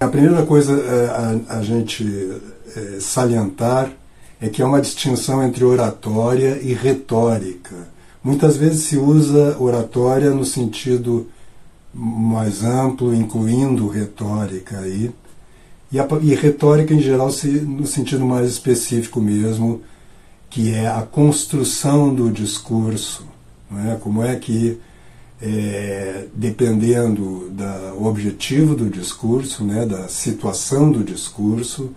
A primeira coisa a, a, a gente é, salientar é que há uma distinção entre oratória e retórica. Muitas vezes se usa oratória no sentido mais amplo, incluindo retórica aí, e, a, e retórica em geral se, no sentido mais específico mesmo, que é a construção do discurso. Não é? Como é que, é, dependendo do objetivo do discurso, né, da situação do discurso,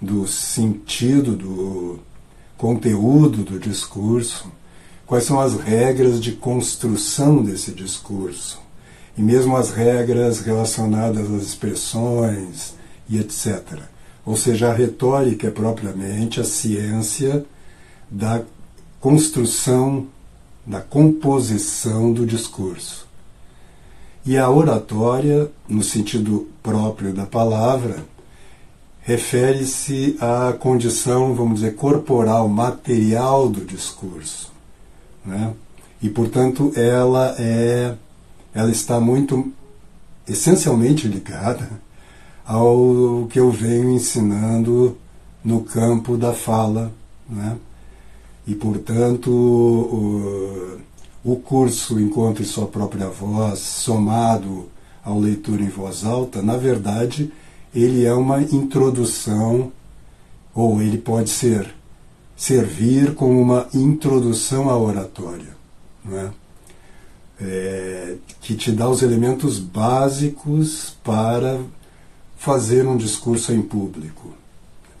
do sentido, do conteúdo do discurso, quais são as regras de construção desse discurso, e mesmo as regras relacionadas às expressões e etc. Ou seja, a retórica é propriamente a ciência da construção, da composição do discurso. E a oratória, no sentido próprio da palavra, refere-se à condição, vamos dizer, corporal, material do discurso. Né? E, portanto, ela, é, ela está muito, essencialmente ligada ao que eu venho ensinando no campo da fala. Né? E, portanto, o, o curso Encontre Sua Própria Voz, somado ao leitura em voz alta, na verdade, ele é uma introdução, ou ele pode ser servir como uma introdução à oratória, é? É, que te dá os elementos básicos para fazer um discurso em público,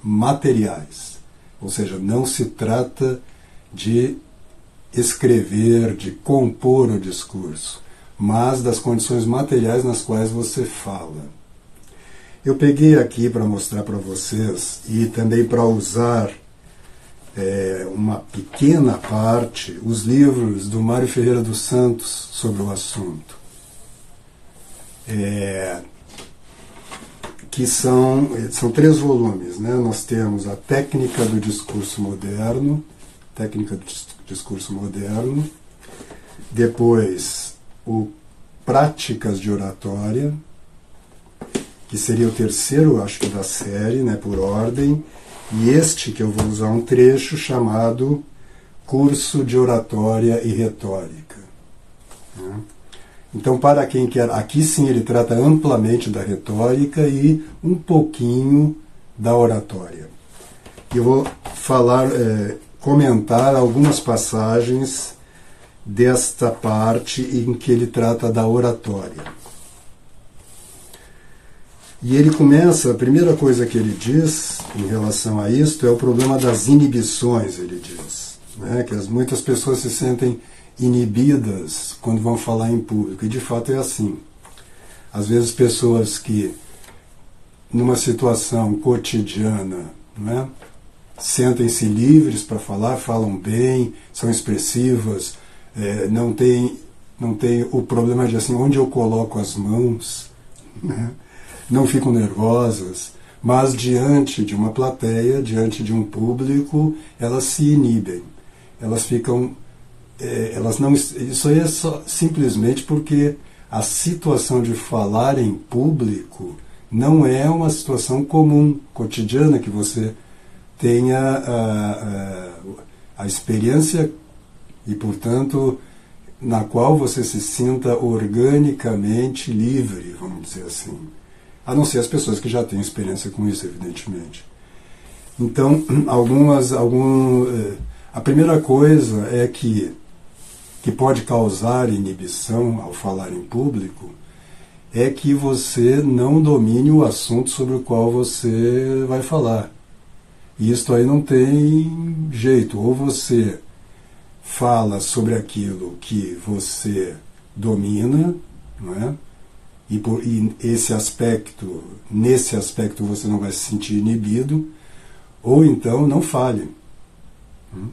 materiais. Ou seja, não se trata de escrever, de compor o discurso, mas das condições materiais nas quais você fala. Eu peguei aqui para mostrar para vocês e também para usar é, uma pequena parte os livros do Mário Ferreira dos Santos sobre o assunto. É, que são, são três volumes. Né? Nós temos a Técnica do Discurso Moderno, Técnica do Discurso Moderno, depois o Práticas de Oratória, que seria o terceiro, acho que da série, né, por ordem, e este que eu vou usar um trecho chamado Curso de Oratória e Retórica. Né? Então, para quem quer, aqui sim ele trata amplamente da retórica e um pouquinho da oratória. Eu vou falar, é, comentar algumas passagens desta parte em que ele trata da oratória. E ele começa, a primeira coisa que ele diz em relação a isto é o problema das inibições, ele diz. Né? Que as, muitas pessoas se sentem inibidas quando vão falar em público, e de fato é assim. Às vezes pessoas que, numa situação cotidiana, né, sentem-se livres para falar, falam bem, são expressivas, é, não tem não tem o problema de assim onde eu coloco as mãos, né? não ficam nervosas, mas diante de uma plateia, diante de um público, elas se inibem. Elas ficam. É, elas não, isso aí é só, simplesmente porque a situação de falar em público não é uma situação comum, cotidiana, que você tenha a, a, a experiência e, portanto, na qual você se sinta organicamente livre, vamos dizer assim a não ser as pessoas que já têm experiência com isso, evidentemente. Então, algumas, algum, eh, a primeira coisa é que que pode causar inibição ao falar em público é que você não domine o assunto sobre o qual você vai falar. E isto aí não tem jeito. Ou você fala sobre aquilo que você domina, não é? e, por, e esse aspecto, nesse aspecto você não vai se sentir inibido, ou então não fale. Hum?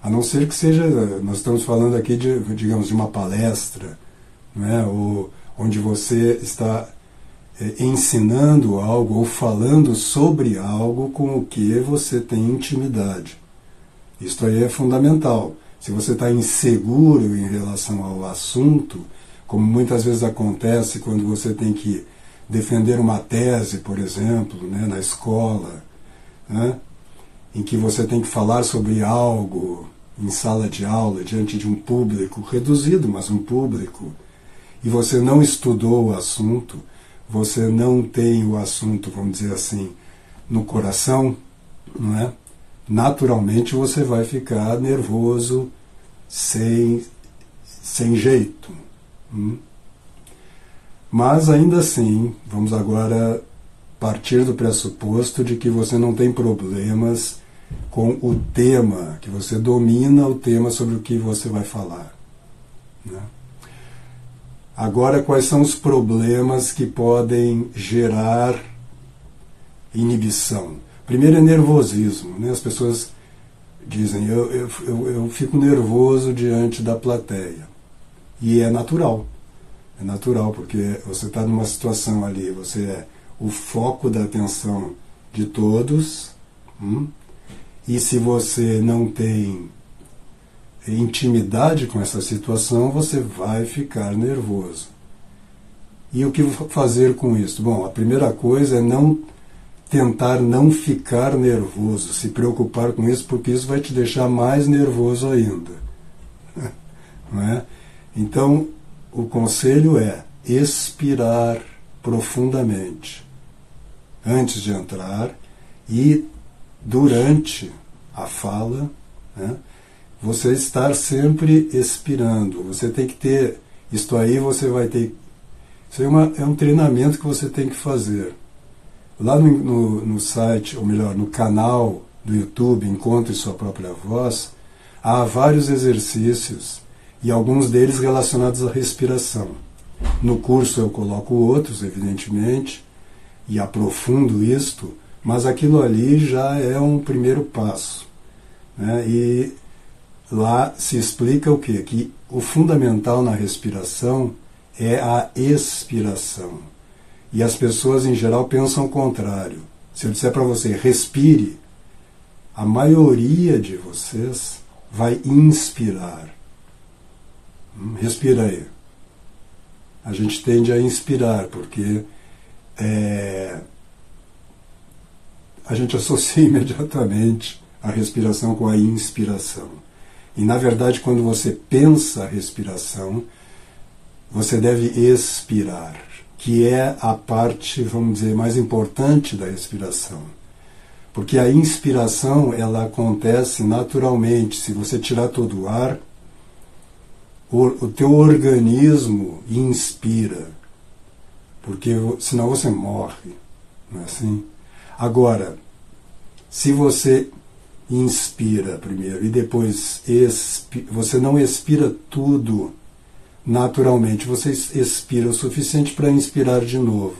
A não ser que seja, nós estamos falando aqui de, digamos, de uma palestra, não é? ou, onde você está ensinando algo ou falando sobre algo com o que você tem intimidade. Isto aí é fundamental. Se você está inseguro em relação ao assunto, como muitas vezes acontece quando você tem que defender uma tese, por exemplo, né, na escola, né, em que você tem que falar sobre algo em sala de aula diante de um público reduzido, mas um público, e você não estudou o assunto, você não tem o assunto, vamos dizer assim, no coração, não é? Naturalmente você vai ficar nervoso, sem, sem jeito. Hum? Mas ainda assim, vamos agora partir do pressuposto de que você não tem problemas com o tema, que você domina o tema sobre o que você vai falar. Né? Agora, quais são os problemas que podem gerar inibição? Primeiro é nervosismo. Né? As pessoas dizem, eu, eu, eu, eu fico nervoso diante da plateia. E é natural. É natural, porque você está numa situação ali, você é o foco da atenção de todos, hum? e se você não tem intimidade com essa situação, você vai ficar nervoso. E o que fazer com isso? Bom, a primeira coisa é não tentar não ficar nervoso, se preocupar com isso, porque isso vai te deixar mais nervoso ainda. Não é? Então, o conselho é expirar profundamente antes de entrar e durante a fala, né, você estar sempre expirando. Você tem que ter, isto aí você vai ter, isso é, uma, é um treinamento que você tem que fazer. Lá no, no, no site, ou melhor, no canal do YouTube Encontre Sua Própria Voz, há vários exercícios e alguns deles relacionados à respiração. No curso eu coloco outros, evidentemente, e aprofundo isto, mas aquilo ali já é um primeiro passo. Né? E lá se explica o quê? Que o fundamental na respiração é a expiração. E as pessoas em geral pensam o contrário. Se eu disser para você, respire, a maioria de vocês vai inspirar. Hum, respira aí. A gente tende a inspirar, porque é, a gente associa imediatamente a respiração com a inspiração. E na verdade, quando você pensa a respiração, você deve expirar que é a parte, vamos dizer, mais importante da respiração. Porque a inspiração, ela acontece naturalmente. Se você tirar todo o ar, o, teu organismo inspira. Porque senão você morre. Não é assim? Agora, se você inspira primeiro e depois expi, você não expira tudo naturalmente. Você expira o suficiente para inspirar de novo.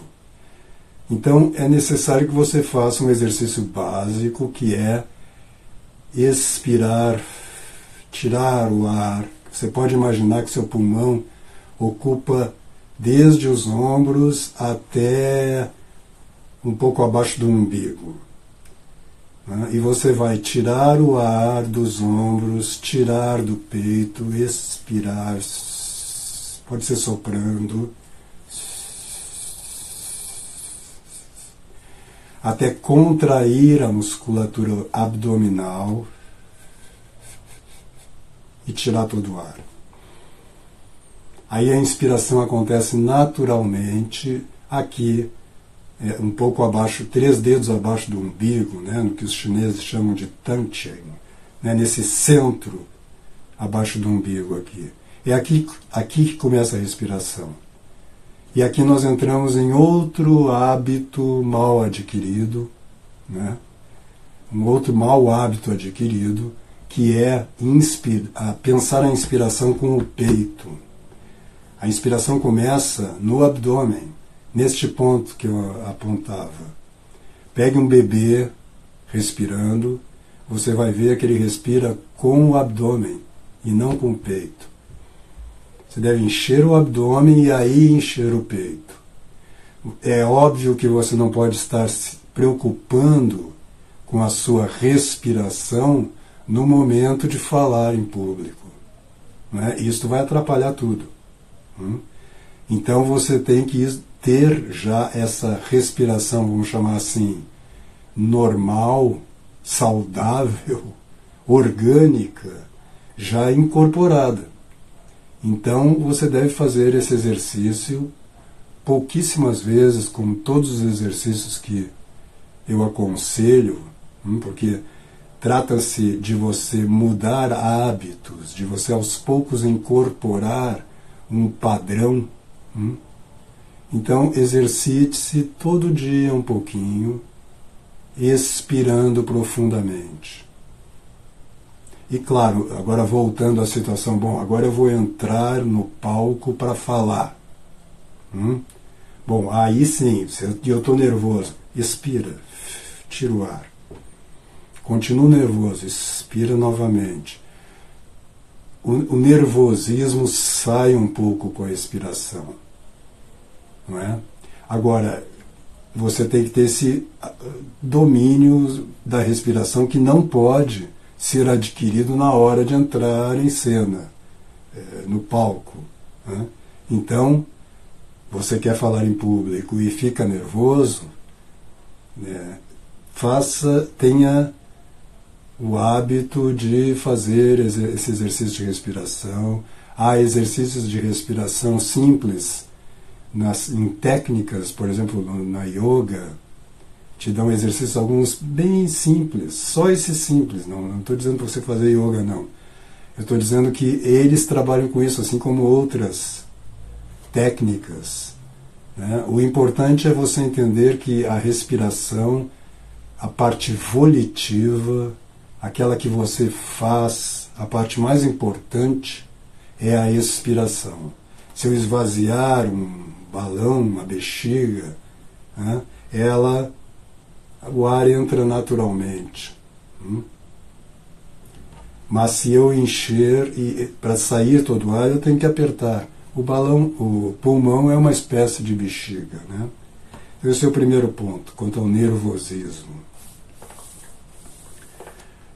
Então é necessário que você faça um exercício básico que é expirar, tirar o ar. Você pode imaginar que seu pulmão ocupa desde os ombros até um pouco abaixo do umbigo. Né? E você vai tirar o ar dos ombros, tirar do peito, expirar pode ser soprando, até contrair a musculatura abdominal e tirar todo o ar. Aí a inspiração acontece naturalmente aqui, é, um pouco abaixo, três dedos abaixo do umbigo, né, no que os chineses chamam de Tanchen, né, nesse centro abaixo do umbigo aqui. É aqui, aqui que começa a respiração. E aqui nós entramos em outro hábito mal adquirido, né? um outro mau hábito adquirido, que é a pensar a inspiração com o peito. A inspiração começa no abdômen, neste ponto que eu apontava. Pegue um bebê respirando, você vai ver que ele respira com o abdômen e não com o peito. Você deve encher o abdômen e aí encher o peito. É óbvio que você não pode estar se preocupando com a sua respiração no momento de falar em público. Né? Isso vai atrapalhar tudo. Hum? Então você tem que ter já essa respiração, vamos chamar assim, normal, saudável, orgânica, já incorporada. Então você deve fazer esse exercício pouquíssimas vezes, como todos os exercícios que eu aconselho, hum, porque trata-se de você mudar hábitos, de você aos poucos incorporar um padrão. Então exercite-se todo dia um pouquinho, expirando profundamente. E claro, agora voltando à situação, bom, agora eu vou entrar no palco para falar. Hum? Bom, aí sim, eu estou nervoso, expira, tira o ar. Continua nervoso, expira novamente. O, o nervosismo sai um pouco com a expiração. Não é? Agora, você tem que ter esse ah, domínio da respiração que não pode ser adquirido na hora de entrar em cena, é, no palco. Né? Então, você quer falar em público e fica nervoso, né? faça, tenha o hábito de fazer esse exercício de respiração. Há exercícios de respiração simples nas, em técnicas, por exemplo, na yoga, te dão exercícios alguns bem simples, só esse simples, não estou dizendo para você fazer yoga, não. Eu estou dizendo que eles trabalham com isso, assim como outras técnicas. Né? O importante é você entender que a respiração, a parte volitiva, aquela que você faz, a parte mais importante é a expiração. Se eu esvaziar um balão, uma bexiga, né, ela o ar entra naturalmente. Hum? Mas se eu encher e para sair todo o ar eu tenho que apertar. O balão, o pulmão é uma espécie de bexiga, né? Esse é o primeiro ponto, quanto ao nervosismo.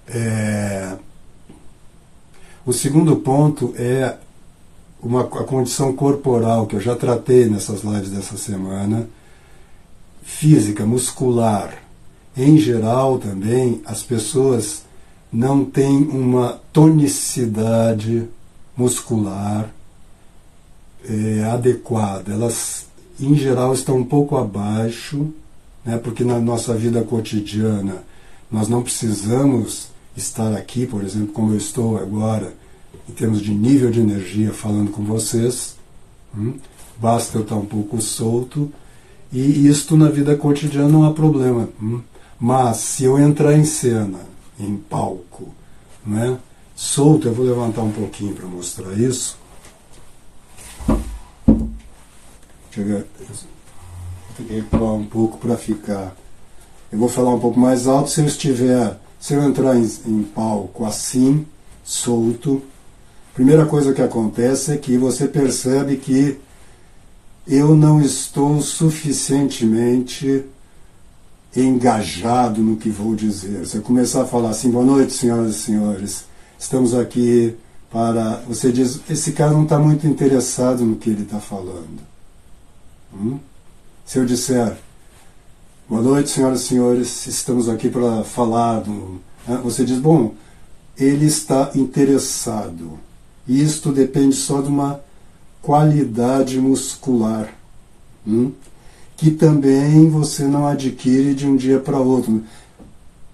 É... O segundo ponto é uma, a condição corporal, que eu já tratei nessas lives dessa semana, física, muscular. Em geral, também, as pessoas não têm uma tonicidade muscular é, adequada. Elas, em geral, estão um pouco abaixo, né, porque na nossa vida cotidiana nós não precisamos estar aqui, por exemplo, como eu estou agora, em termos de nível de energia, falando com vocês. Hum? Basta eu estar um pouco solto. E isto na vida cotidiana não há problema. Hum? Mas se eu entrar em cena, em palco, né, solto, eu vou levantar um pouquinho para mostrar isso. Chega, eu pular um pouco para ficar. Eu vou falar um pouco mais alto se eu estiver, se eu entrar em, em palco assim, solto. Primeira coisa que acontece é que você percebe que eu não estou suficientemente engajado no que vou dizer. Se eu começar a falar assim, boa noite, senhoras e senhores, estamos aqui para. Você diz, esse cara não está muito interessado no que ele está falando. Hum? Se eu disser, boa noite, senhoras e senhores, estamos aqui para falar. Do... Você diz, bom, ele está interessado. Isto depende só de uma qualidade muscular. Hum? que também você não adquire de um dia para outro.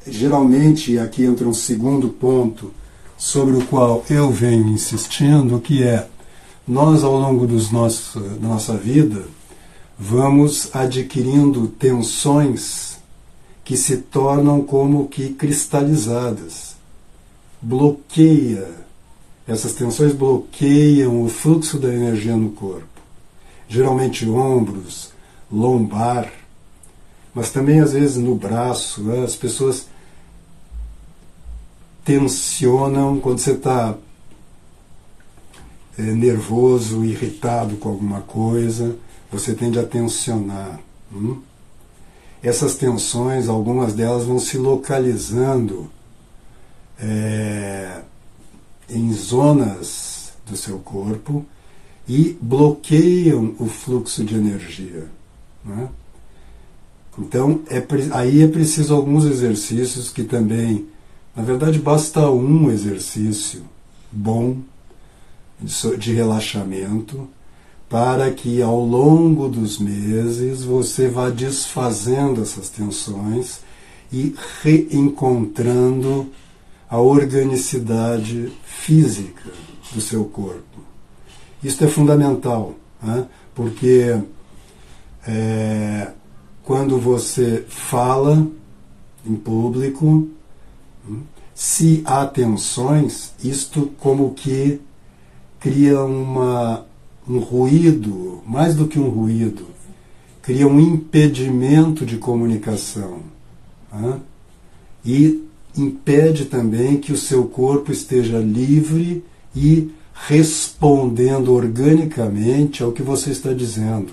Geralmente, aqui entra um segundo ponto sobre o qual eu venho insistindo, que é nós ao longo dos nossos, da nossa vida vamos adquirindo tensões que se tornam como que cristalizadas. Bloqueia, essas tensões bloqueiam o fluxo da energia no corpo. Geralmente ombros, lombar, mas também às vezes no braço. Né? As pessoas tensionam quando você está é, nervoso, irritado com alguma coisa, você tende a tensionar. Hum? Essas tensões, algumas delas vão se localizando é, em zonas do seu corpo e bloqueiam o fluxo de energia. Né? Então, é, aí é preciso alguns exercícios que também, na verdade, basta um exercício bom de, relaxamento para que ao longo dos meses você vá desfazendo essas tensões e reencontrando a organicidade física do seu corpo. Isso é fundamental, né? porque é, quando você fala em público, se há tensões, isto como que cria uma, um ruído, mais do que um ruído, cria um impedimento de comunicação. Né? E impede também que o seu corpo esteja livre e respondendo organicamente ao que você está dizendo.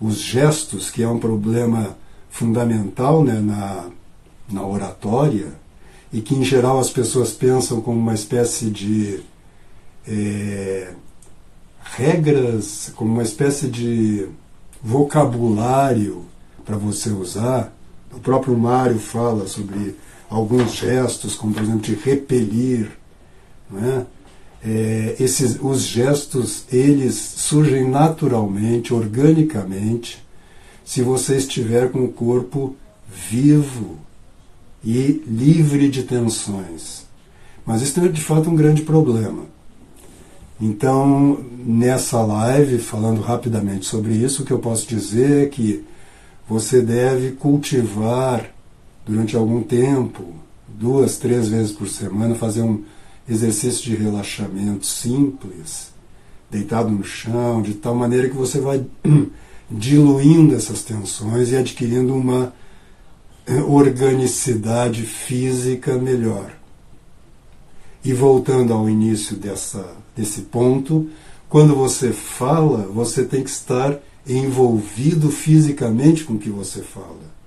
Os gestos, que é um problema fundamental né, na, na oratória, e que em geral as pessoas pensam como uma espécie de é, regras, como uma espécie de vocabulário para você usar. O próprio Mário fala sobre alguns gestos, como por exemplo de repelir. Não é? É, esses, os gestos eles surgem naturalmente, organicamente, se você estiver com o corpo vivo e livre de tensões. Mas isso é de fato um grande problema. Então, nessa live, falando rapidamente sobre isso, o que eu posso dizer é que você deve cultivar durante algum tempo, duas, três vezes por semana, fazer um exercício de relaxamento simples, deitado no chão, de tal maneira que você vai diluindo essas tensões e adquirindo uma eh, organicidade física melhor. E voltando ao início dessa, desse ponto, quando você fala, você tem que estar envolvido fisicamente com o que você fala.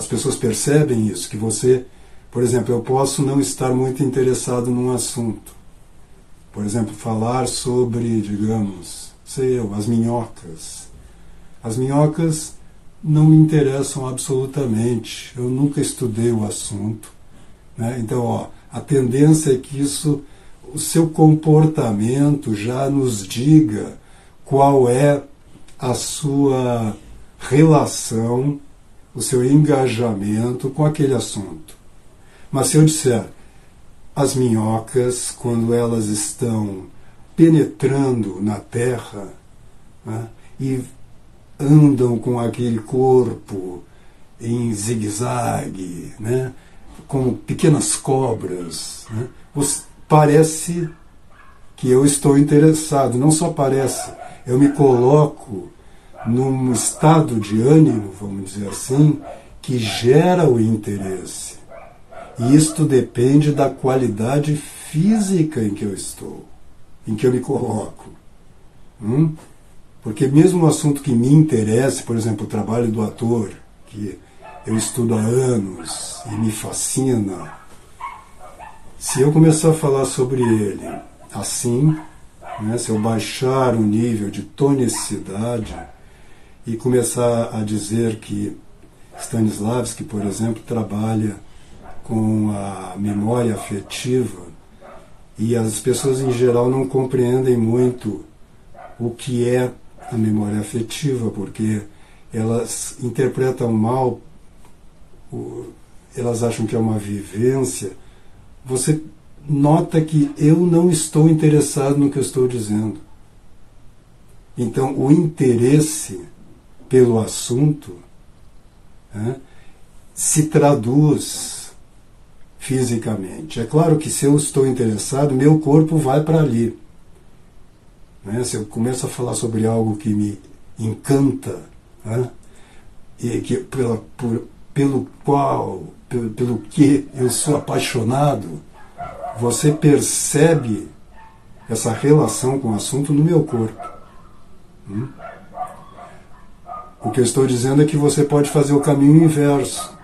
As pessoas percebem isso, que você, por exemplo, eu posso não estar muito interessado num assunto. Por exemplo, falar sobre, digamos, sei eu, as minhocas. As minhocas não me interessam absolutamente. Eu nunca estudei o assunto. Né? Então, ó, a tendência é que isso, o seu comportamento já nos diga qual é a sua relação, o seu engajamento com aquele assunto. Mas se eu disser as minhocas, quando elas estão penetrando na terra né, e andam com aquele corpo em zigue-zague, né, como pequenas cobras. Né? Parece que eu estou interessado, não só parece, eu me coloco num estado de ânimo, vamos dizer assim, que gera o interesse. E isto depende da qualidade física em que eu estou, em que eu me coloco. Hum? Porque mesmo um assunto que me interesse, por exemplo, o trabalho do ator, que eu estudo há anos e me fascina, se eu começar a falar sobre ele assim, né, se eu baixar o nível de tonicidade e começar a dizer que Stanislavski, por exemplo, trabalha com a memória afetiva e as pessoas em geral não compreendem muito o que é a memória afetiva, porque elas interpretam mal elas acham que é uma vivência, você nota que eu não estou interessado no que eu estou dizendo. Então, o interesse pelo assunto né, se traduz fisicamente. É claro que se eu estou interessado, meu corpo vai para ali. Né? Se eu começo a falar sobre algo que me encanta, né, e que pela, por, pelo qual, pelo, pelo que eu sou apaixonado, você percebe essa relação com o assunto no meu corpo. Hum? O que eu estou dizendo é que você pode fazer o caminho inverso.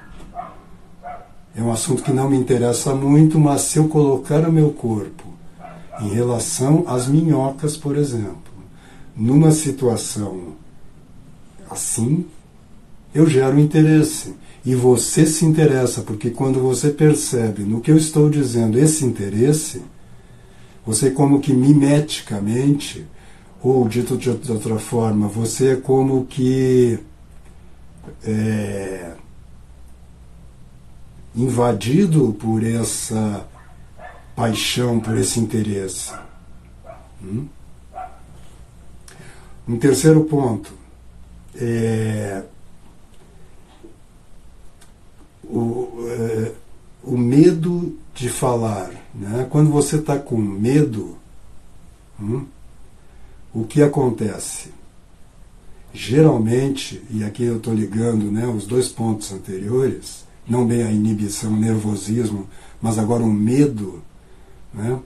É um assunto que não me interessa muito, mas se eu colocar o meu corpo em relação às minhocas, por exemplo, numa situação Assim, eu gero interesse. E você se interessa, porque quando você percebe no que eu estou dizendo esse interesse, você como que mimeticamente, ou dito de outra forma, você é como que é, invadido por essa paixão, por esse interesse. Hum? Um terceiro ponto é o, é, o medo de falar. Né? Quando você está com medo, hum, o que acontece? Geralmente, e aqui eu estou ligando né, os dois pontos anteriores, não bem a inibição, o nervosismo, mas agora o medo, né?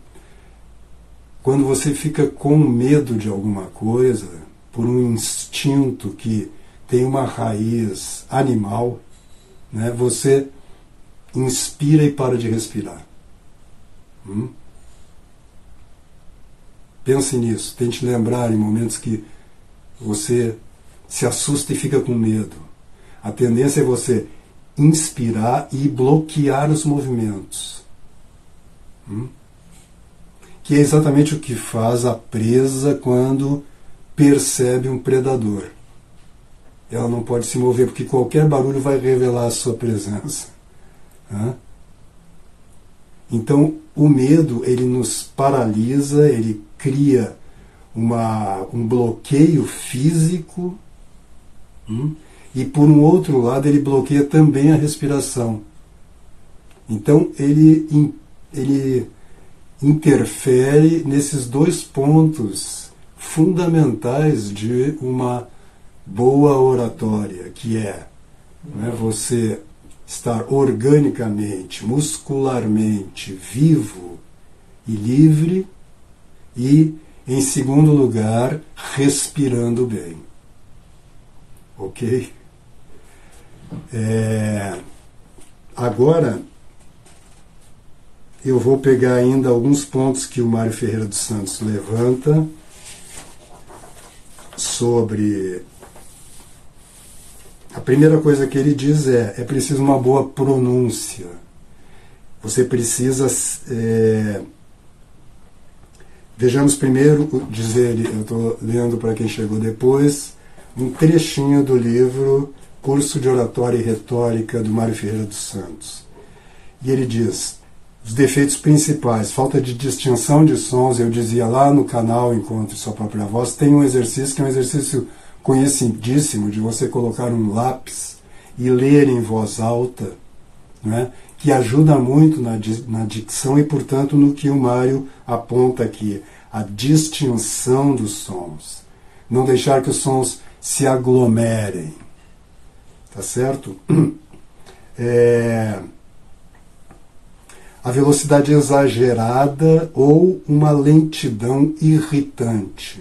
quando você fica com medo de alguma coisa, por um instinto que tem uma raiz animal, né, você inspira e para de respirar. Hum? Pense nisso, tente lembrar em momentos que você se assusta e fica com medo. A tendência é você inspirar e bloquear os movimentos. Hum? Que é exatamente o que faz a presa quando percebe um predador. Ela não pode se mover porque qualquer barulho vai revelar a sua presença. Hã? Então, o medo ele nos paralisa, ele cria uma, um bloqueio físico. Hum? e por um outro lado ele bloqueia também a respiração. Então ele, ele interfere nesses dois pontos fundamentais de uma boa oratória, que é né, você estar organicamente, muscularmente vivo e livre e, em segundo lugar, respirando bem. Ok? É, agora, eu vou pegar ainda alguns pontos que o Mário Ferreira dos Santos levanta sobre. A primeira coisa que ele diz é: é preciso uma boa pronúncia. Você precisa. É, vejamos primeiro dizer, eu estou lendo para quem chegou depois, um trechinho do livro Curso de Oratória e Retórica do Mário Ferreira dos Santos. E ele diz: os defeitos principais, falta de distinção de sons, eu dizia lá no canal Encontre Sua Própria Voz, tem um exercício que é um exercício conhecidíssimo de você colocar um lápis e ler em voz alta, né, que ajuda muito na, na dicção e, portanto, no que o Mário aponta aqui, a distinção dos sons. Não deixar que os sons se aglomerem tá certo? É, a velocidade exagerada ou uma lentidão irritante.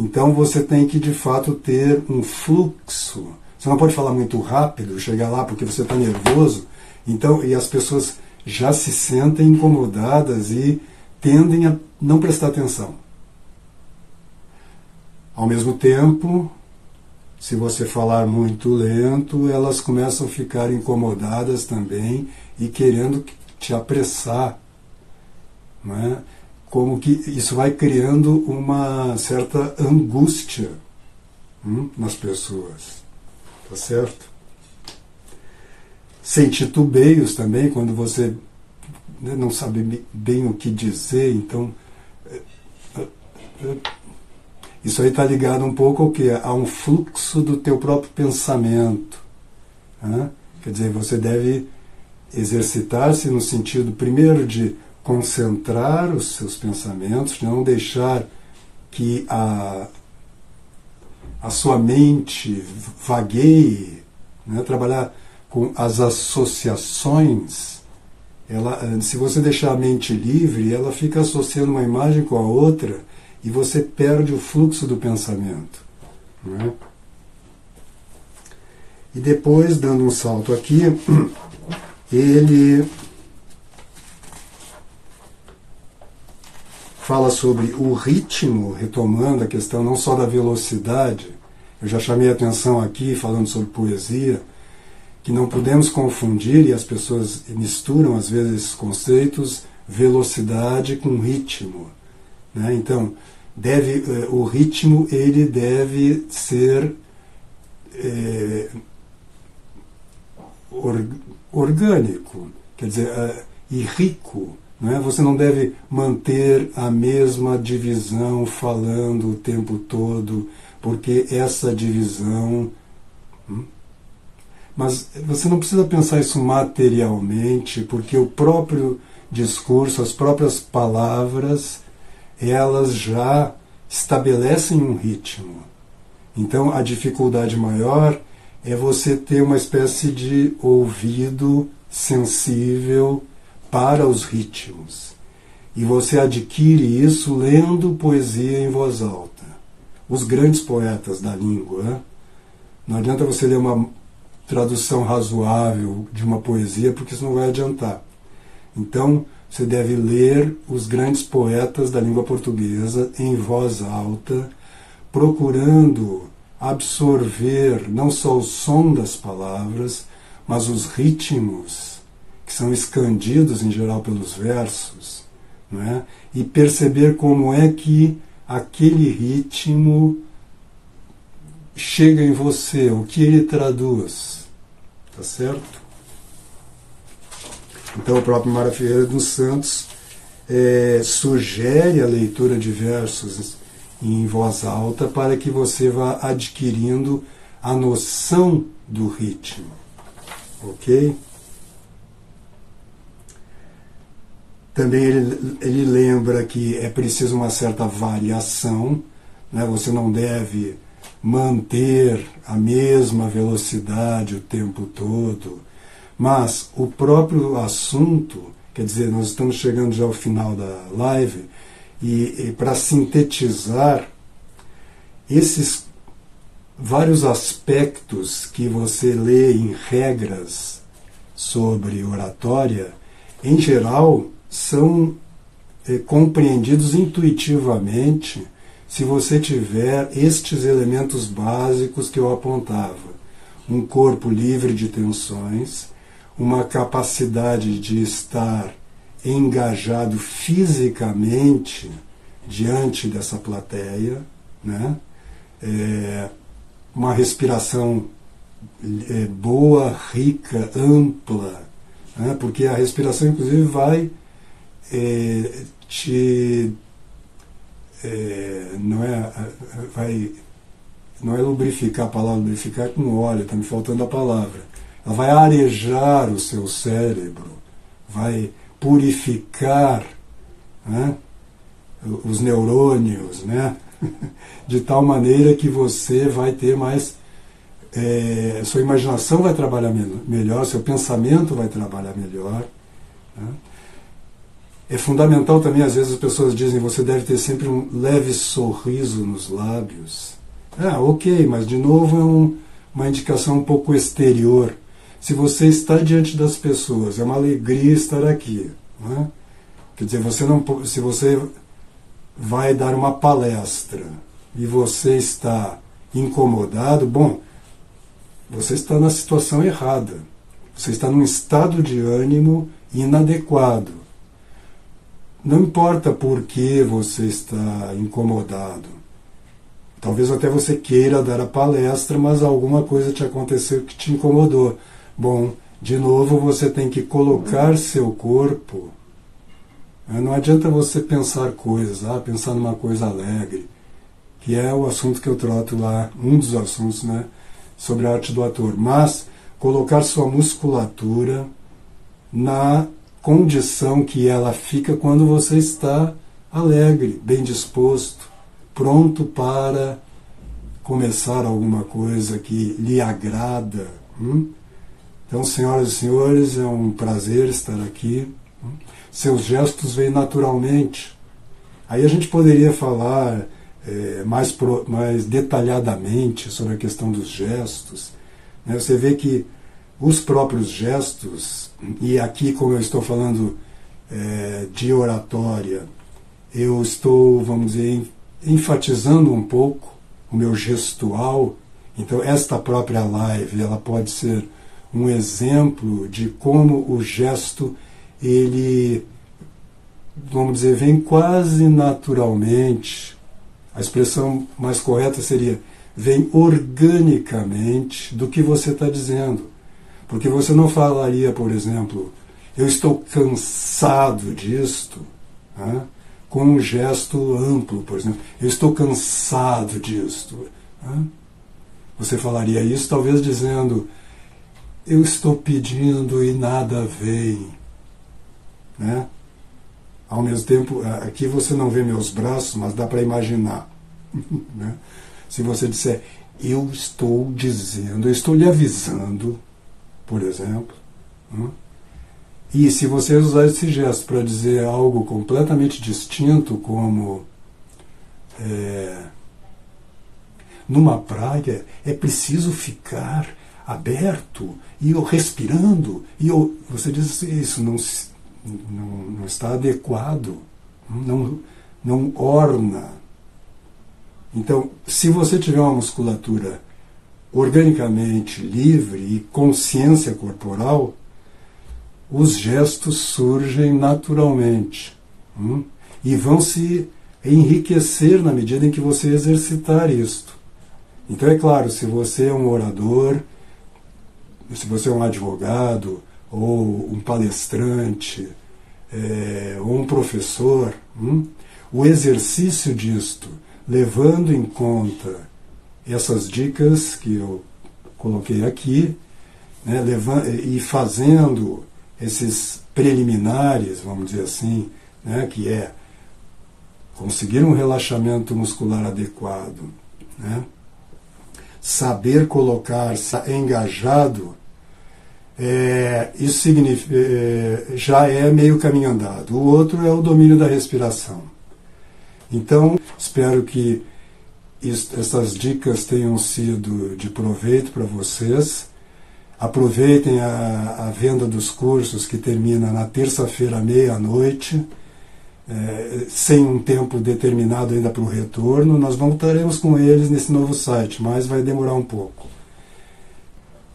Então você tem que de fato ter um fluxo. Você não pode falar muito rápido, chegar lá porque você está nervoso. Então, e as pessoas já se sentem incomodadas e tendem a não prestar atenção. Ao mesmo tempo, se você falar muito lento, elas começam a ficar incomodadas também e querendo te apressar. Né? Como que isso vai criando uma certa angústia hum, nas pessoas. Tá certo? Sem titubeios também, quando você né, não sabe bem o que dizer, então é, é, isso aí está ligado um pouco ao que? A um fluxo do teu próprio pensamento. Né? Quer dizer, você deve exercitar-se no sentido, primeiro, de concentrar os seus pensamentos, não deixar que a, a sua mente vagueie, né? trabalhar com as associações. Ela, se você deixar a mente livre, ela fica associando uma imagem com a outra e você perde o fluxo do pensamento. É? E depois, dando um salto aqui, ele fala sobre o ritmo, retomando a questão não só da velocidade, Eu já chamei a atenção aqui, falando sobre poesia, que não podemos confundir, e as pessoas misturam às vezes esses conceitos, velocidade com ritmo. Né? Então, deve, eh, o ritmo ele deve ser é, or, orgânico, quer dizer, uh, e rico. Não é? Você não deve manter a mesma divisão falando o tempo todo, porque essa divisão. Hum? Mas você não precisa pensar isso materialmente, porque o próprio discurso, as próprias palavras, elas já estabelecem um ritmo. Então a dificuldade maior é você ter uma espécie de ouvido sensível para os ritmos. E você adquire isso lendo poesia em voz alta. Os grandes poetas da língua. Não adianta você ler uma tradução razoável de uma poesia, porque isso não vai adiantar. Então, você deve ler os grandes poetas da língua portuguesa em voz alta, procurando absorver não só o som das palavras, mas os ritmos que são escandidos em geral pelos versos, não é? e perceber como é que aquele ritmo chega em você, o que ele traduz. Tá certo? Então o próprio Mara Ferreira dos Santos é, sugere a leitura de versos em voz alta para que você vá adquirindo a noção do ritmo. Ok? Também ele, ele lembra que é preciso uma certa variação, né? você não deve manter a mesma velocidade o tempo todo, mas o próprio assunto, quer dizer, nós estamos chegando já ao final da live, e, e para sintetizar esses vários aspectos que você lê em regras sobre oratória, em geral, são é, compreendidos intuitivamente se você tiver estes elementos básicos que eu apontava: um corpo livre de tensões, uma capacidade de estar engajado fisicamente diante dessa plateia, né? É, uma respiração é, boa, rica, ampla, né? porque a respiração, inclusive, vai é, te. É, não é. Vai, não é lubrificar a palavra, lubrificar é com óleo, está me faltando a palavra. Ela vai arejar o seu cérebro, vai purificar né, os neurônios, né, de tal maneira que você vai ter mais. É, sua imaginação vai trabalhar melhor, seu pensamento vai trabalhar melhor. Né. É fundamental também, às vezes as pessoas dizem, você deve ter sempre um leve sorriso nos lábios. Ah, ok, mas de novo é um, uma indicação um pouco exterior. Se você está diante das pessoas, é uma alegria estar aqui. Né? Quer dizer, você não, se você vai dar uma palestra e você está incomodado, bom, você está na situação errada. Você está num estado de ânimo inadequado. Não importa por que você está incomodado. Talvez até você queira dar a palestra, mas alguma coisa te aconteceu que te incomodou. Bom, de novo você tem que colocar seu corpo. Né? Não adianta você pensar coisas, ah, pensar numa coisa alegre, que é o assunto que eu trato lá, um dos assuntos, né, sobre a arte do ator. Mas colocar sua musculatura na condição que ela fica quando você está alegre, bem disposto, pronto para começar alguma coisa que lhe agrada. Hum? Então, senhoras e senhores, é um prazer estar aqui. Seus gestos vêm naturalmente. Aí a gente poderia falar é, mais, pro, mais detalhadamente sobre a questão dos gestos. Né? Você vê que os próprios gestos, e aqui, como eu estou falando é, de oratória, eu estou, vamos dizer, enfatizando um pouco o meu gestual, Então, esta própria live, ela pode ser um exemplo de como o gesto, ele, vamos dizer, vem quase naturalmente. A expressão mais correta seria vem organicamente do que você está dizendo. Porque você não falaria, por exemplo, eu estou cansado disto, né? com um gesto amplo, por exemplo, eu estou cansado disto. Né? Você falaria isso talvez dizendo, eu estou pedindo e nada vem. Né? Ao mesmo tempo, aqui você não vê meus braços, mas dá para imaginar. né? Se você disser, eu estou dizendo, eu estou lhe avisando, por exemplo. Né? E se você usar esse gesto para dizer algo completamente distinto, como é, numa praia é preciso ficar aberto e respirando, e eu, você diz assim, isso não, não, não está adequado, não, não orna. Então, se você tiver uma musculatura organicamente livre e consciência corporal, os gestos surgem naturalmente hum, e vão se enriquecer na medida em que você exercitar isto. Então, é claro, se você é um orador, se você é um advogado, ou um palestrante, é, ou um professor, hum, o exercício disto, levando em conta essas dicas que eu coloquei aqui, né, e fazendo esses preliminares, vamos dizer assim, né, que é conseguir um relaxamento muscular adequado, né, saber colocar engajado, é, isso significa, é, já é meio caminho andado. O outro é o domínio da respiração. Então, espero que essas dicas tenham sido de proveito para vocês. Aproveitem a, a, venda dos cursos que termina na terça-feira meia-noite, é, sem um tempo determinado ainda para o retorno. Nós voltaremos com eles nesse novo site, mas vai demorar um pouco.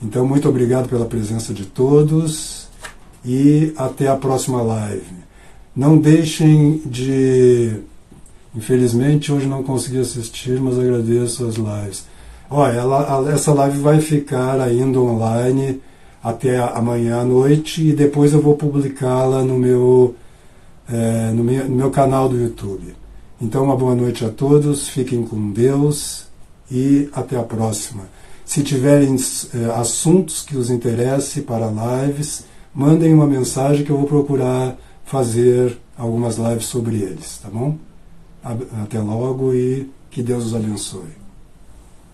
Então, muito obrigado pela presença de todos e até a próxima live. Não deixem de. Infelizmente, hoje não consegui assistir, mas agradeço as lives Olha, ela, essa live vai ficar ainda online até amanhã à noite e depois eu vou publicá-la no meu, é, no, meu, no meu canal do YouTube. Então, uma boa noite a todos, fiquem com Deus e até a próxima. Se tiverem é, assuntos que os interesse para lives, mandem uma mensagem que eu vou procurar fazer algumas lives sobre eles, tá bom? Até logo e que Deus os abençoe.